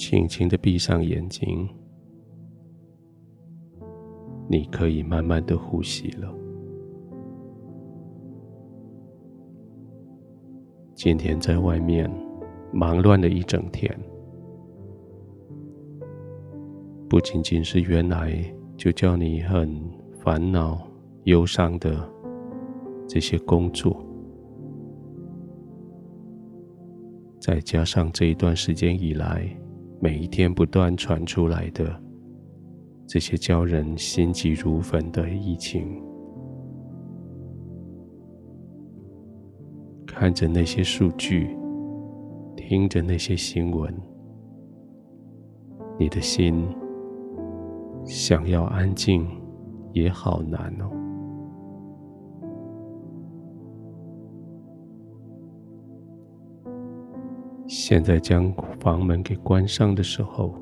轻轻的闭上眼睛，你可以慢慢的呼吸了。今天在外面忙乱了一整天，不仅仅是原来就叫你很烦恼、忧伤的这些工作。再加上这一段时间以来，每一天不断传出来的这些叫人心急如焚的疫情，看着那些数据，听着那些新闻，你的心想要安静也好难哦。现在将房门给关上的时候，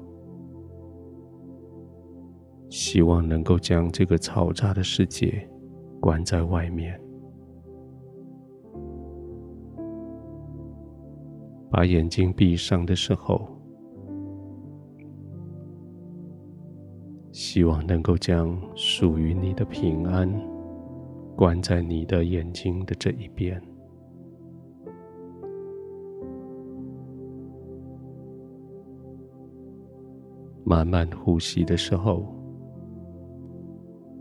希望能够将这个嘈杂的世界关在外面。把眼睛闭上的时候，希望能够将属于你的平安关在你的眼睛的这一边。慢慢呼吸的时候，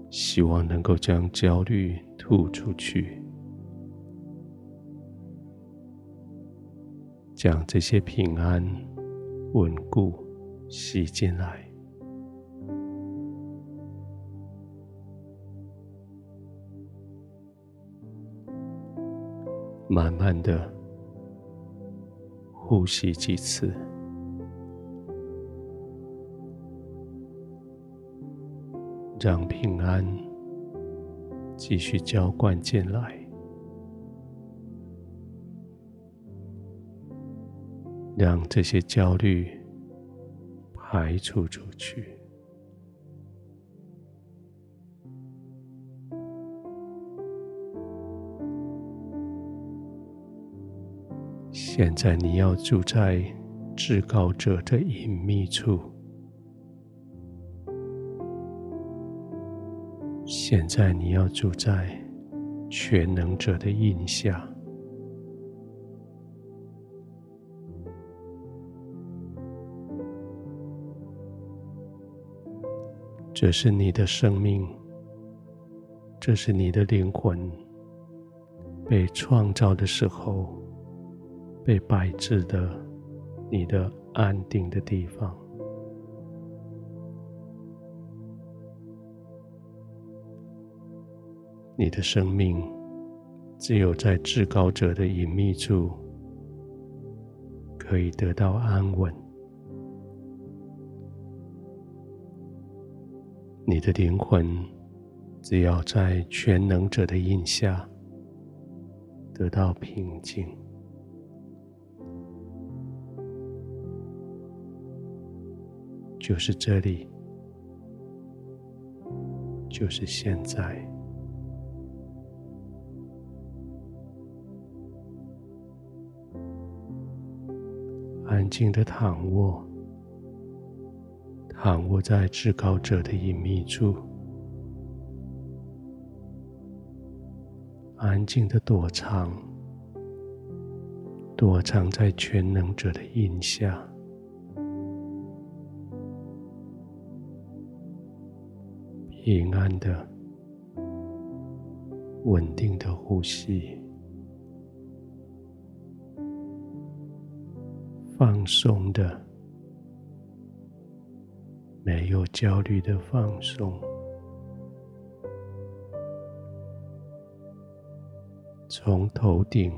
希望能够将焦虑吐出去，将这些平安、稳固吸进来。慢慢的呼吸几次。让平安继续浇灌进来，让这些焦虑排除出去。现在你要住在至高者的隐秘处。现在你要住在全能者的荫下，这是你的生命，这是你的灵魂被创造的时候被摆置的，你的安定的地方。你的生命只有在至高者的隐秘处可以得到安稳，你的灵魂只要在全能者的荫下得到平静，就是这里，就是现在。安静的躺卧，躺卧在至高者的隐秘处，安静的躲藏，躲藏在全能者的荫下，平安的、稳定的呼吸。放松的，没有焦虑的放松，从头顶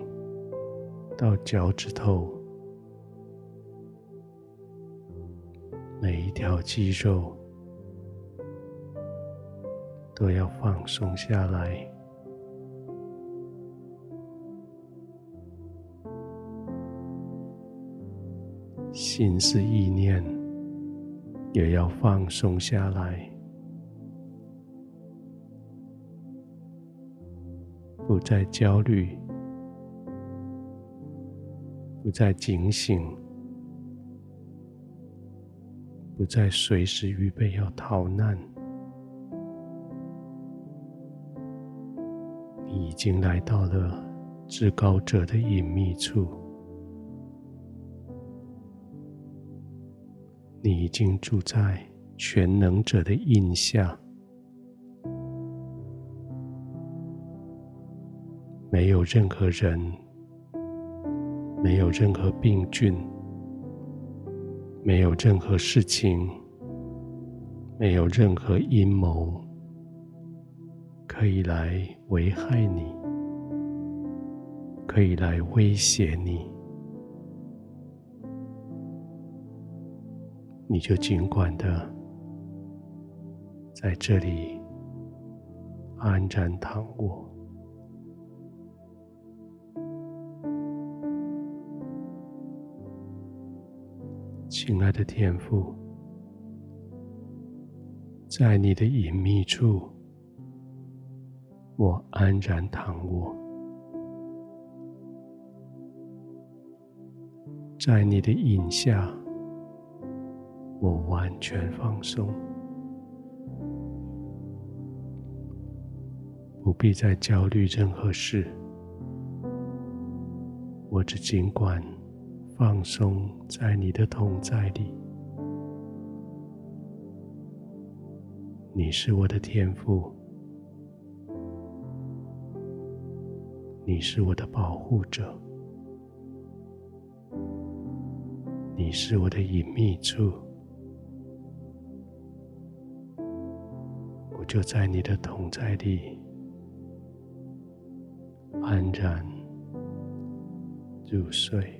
到脚趾头，每一条肌肉都要放松下来。心思意念也要放松下来，不再焦虑，不再警醒，不再随时预备要逃难。你已经来到了至高者的隐秘处，你已经住在全能者的荫下，没有任何人，没有任何病菌。没有任何事情，没有任何阴谋可以来危害你，可以来威胁你，你就尽管的在这里安然躺卧。亲爱的天父，在你的隐秘处，我安然躺卧；在你的影下，我完全放松，不必再焦虑任何事，我只尽管。放松在你的同在里，你是我的天赋，你是我的保护者，你是我的隐秘处，就在你的同在里安然入睡。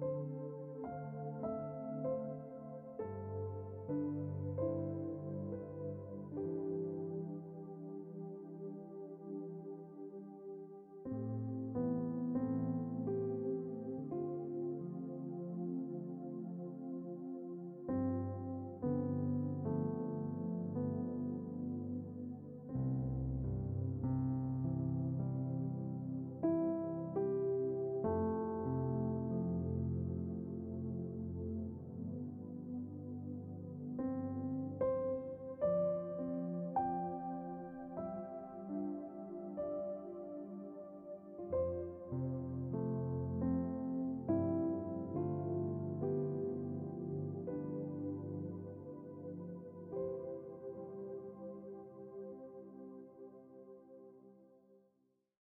you.